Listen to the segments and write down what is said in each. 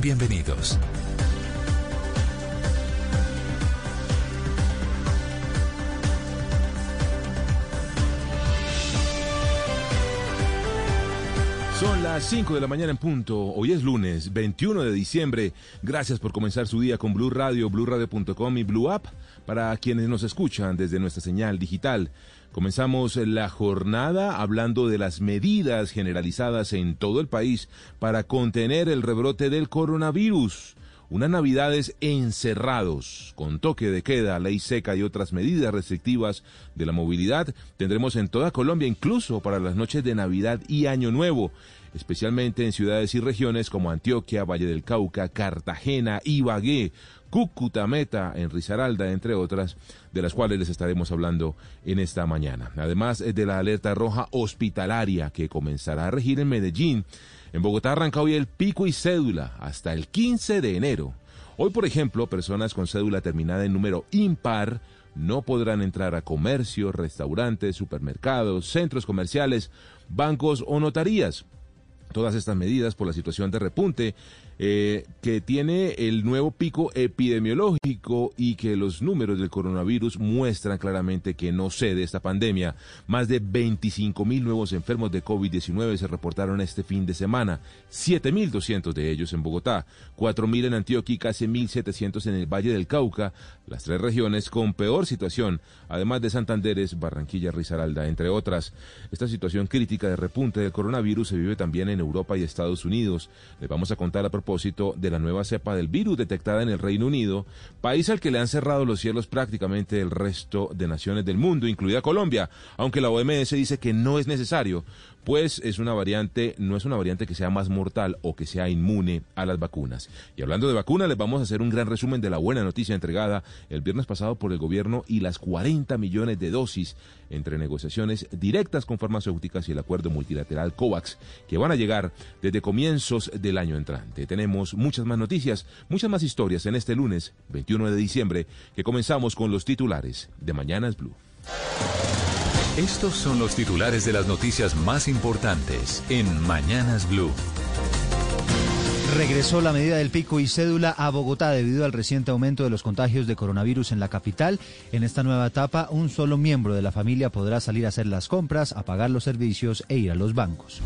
Bienvenidos. Son las 5 de la mañana en punto. Hoy es lunes 21 de diciembre. Gracias por comenzar su día con Blue Radio, BlueRadio.com y Blue App para quienes nos escuchan desde nuestra señal digital. Comenzamos la jornada hablando de las medidas generalizadas en todo el país para contener el rebrote del coronavirus. Unas navidades encerrados, con toque de queda, ley seca y otras medidas restrictivas de la movilidad, tendremos en toda Colombia, incluso para las noches de Navidad y Año Nuevo, especialmente en ciudades y regiones como Antioquia, Valle del Cauca, Cartagena, Ibagué, Cúcuta, Meta, en Risaralda, entre otras, de las cuales les estaremos hablando en esta mañana. Además de la alerta roja hospitalaria que comenzará a regir en Medellín, en Bogotá arranca hoy el pico y cédula hasta el 15 de enero. Hoy, por ejemplo, personas con cédula terminada en número impar no podrán entrar a comercios, restaurantes, supermercados, centros comerciales, bancos o notarías. Todas estas medidas por la situación de repunte eh, que tiene el nuevo pico epidemiológico y que los números del coronavirus muestran claramente que no cede esta pandemia. Más de 25 mil nuevos enfermos de COVID-19 se reportaron este fin de semana, 7.200 de ellos en Bogotá, 4.000 en Antioquia y casi 1.700 en el Valle del Cauca, las tres regiones con peor situación, además de Santanderes, Barranquilla, Risaralda, entre otras. Esta situación crítica de repunte del coronavirus se vive también en Europa y Estados Unidos. Les vamos a contar a propósito de la nueva cepa del virus detectada en el Reino Unido, país al que le han cerrado los cielos prácticamente el resto de naciones del mundo, incluida Colombia, aunque la OMS dice que no es necesario, pues es una variante, no es una variante que sea más mortal o que sea inmune a las vacunas. Y hablando de vacunas, les vamos a hacer un gran resumen de la buena noticia entregada el viernes pasado por el gobierno y las 40 millones de dosis entre negociaciones directas con farmacéuticas y el acuerdo multilateral COVAX, que van a llegar desde comienzos del año entrante. Tenemos muchas más noticias, muchas más historias en este lunes 21 de diciembre, que comenzamos con los titulares de Mañanas Blue. Estos son los titulares de las noticias más importantes en Mañanas Blue. Regresó la medida del pico y cédula a Bogotá debido al reciente aumento de los contagios de coronavirus en la capital. En esta nueva etapa, un solo miembro de la familia podrá salir a hacer las compras, a pagar los servicios e ir a los bancos.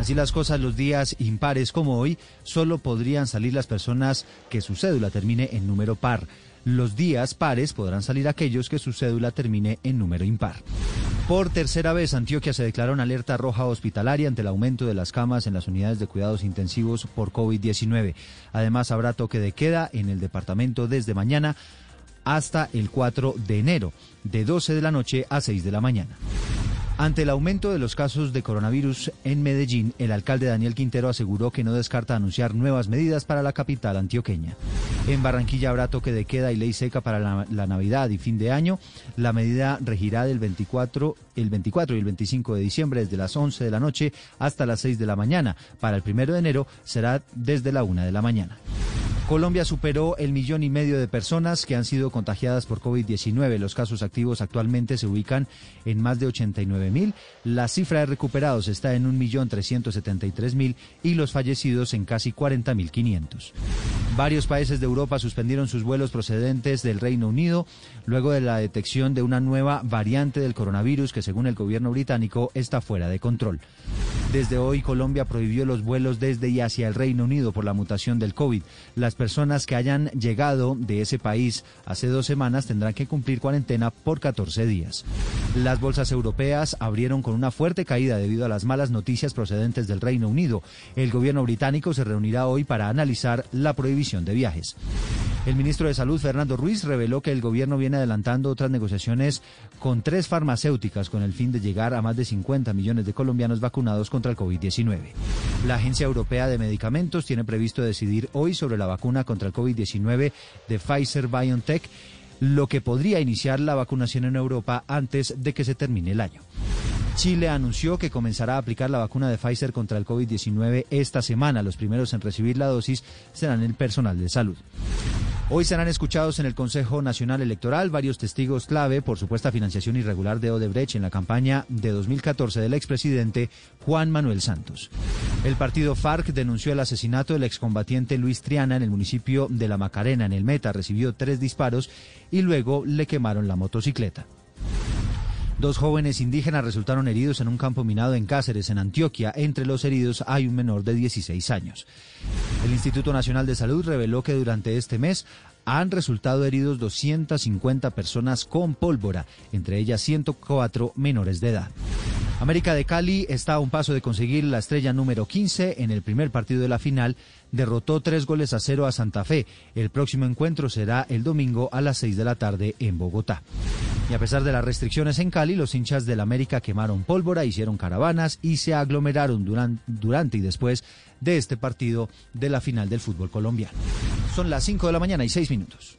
Así las cosas, los días impares como hoy, solo podrían salir las personas que su cédula termine en número par. Los días pares podrán salir aquellos que su cédula termine en número impar. Por tercera vez, Antioquia se declaró en alerta roja hospitalaria ante el aumento de las camas en las unidades de cuidados intensivos por COVID-19. Además, habrá toque de queda en el departamento desde mañana hasta el 4 de enero, de 12 de la noche a 6 de la mañana. Ante el aumento de los casos de coronavirus en Medellín, el alcalde Daniel Quintero aseguró que no descarta anunciar nuevas medidas para la capital antioqueña. En Barranquilla habrá toque de queda y ley seca para la, Navidad y fin de año. La medida regirá del 24, el 24 y el 25 de diciembre desde las 11 de la noche hasta las 6 de la mañana. Para el 1 de enero será desde la 1 de la mañana. Colombia superó el millón y medio de personas que han sido contagiadas por COVID-19. Los casos activos actualmente se ubican en más de 89 mil. La cifra de recuperados está en un millón 373 mil y los fallecidos en casi 40 mil 500. Varios países de Europa suspendieron sus vuelos procedentes del Reino Unido luego de la detección de una nueva variante del coronavirus que según el gobierno británico está fuera de control. Desde hoy Colombia prohibió los vuelos desde y hacia el Reino Unido por la mutación del COVID. Las personas que hayan llegado de ese país hace dos semanas tendrán que cumplir cuarentena por 14 días. Las bolsas europeas abrieron con una fuerte caída debido a las malas noticias procedentes del Reino Unido. El gobierno británico se reunirá hoy para analizar la prohibición de viajes. El ministro de Salud, Fernando Ruiz, reveló que el gobierno viene adelantando otras negociaciones con tres farmacéuticas con el fin de llegar a más de 50 millones de colombianos vacunados contra el COVID-19. La Agencia Europea de Medicamentos tiene previsto decidir hoy sobre la vacuna contra el COVID-19 de Pfizer BioNTech lo que podría iniciar la vacunación en Europa antes de que se termine el año. Chile anunció que comenzará a aplicar la vacuna de Pfizer contra el COVID-19 esta semana. Los primeros en recibir la dosis serán el personal de salud. Hoy serán escuchados en el Consejo Nacional Electoral varios testigos clave por supuesta financiación irregular de Odebrecht en la campaña de 2014 del expresidente Juan Manuel Santos. El partido FARC denunció el asesinato del excombatiente Luis Triana en el municipio de La Macarena, en el Meta. Recibió tres disparos y luego le quemaron la motocicleta. Dos jóvenes indígenas resultaron heridos en un campo minado en Cáceres, en Antioquia. Entre los heridos hay un menor de 16 años. El Instituto Nacional de Salud reveló que durante este mes han resultado heridos 250 personas con pólvora, entre ellas 104 menores de edad. América de Cali está a un paso de conseguir la estrella número 15 en el primer partido de la final. Derrotó tres goles a cero a Santa Fe. El próximo encuentro será el domingo a las 6 de la tarde en Bogotá. Y a pesar de las restricciones en Cali, los hinchas del América quemaron pólvora, hicieron caravanas y se aglomeraron durante, y después de este partido de la final del fútbol colombiano. Son las 5 de la mañana y 6 minutos.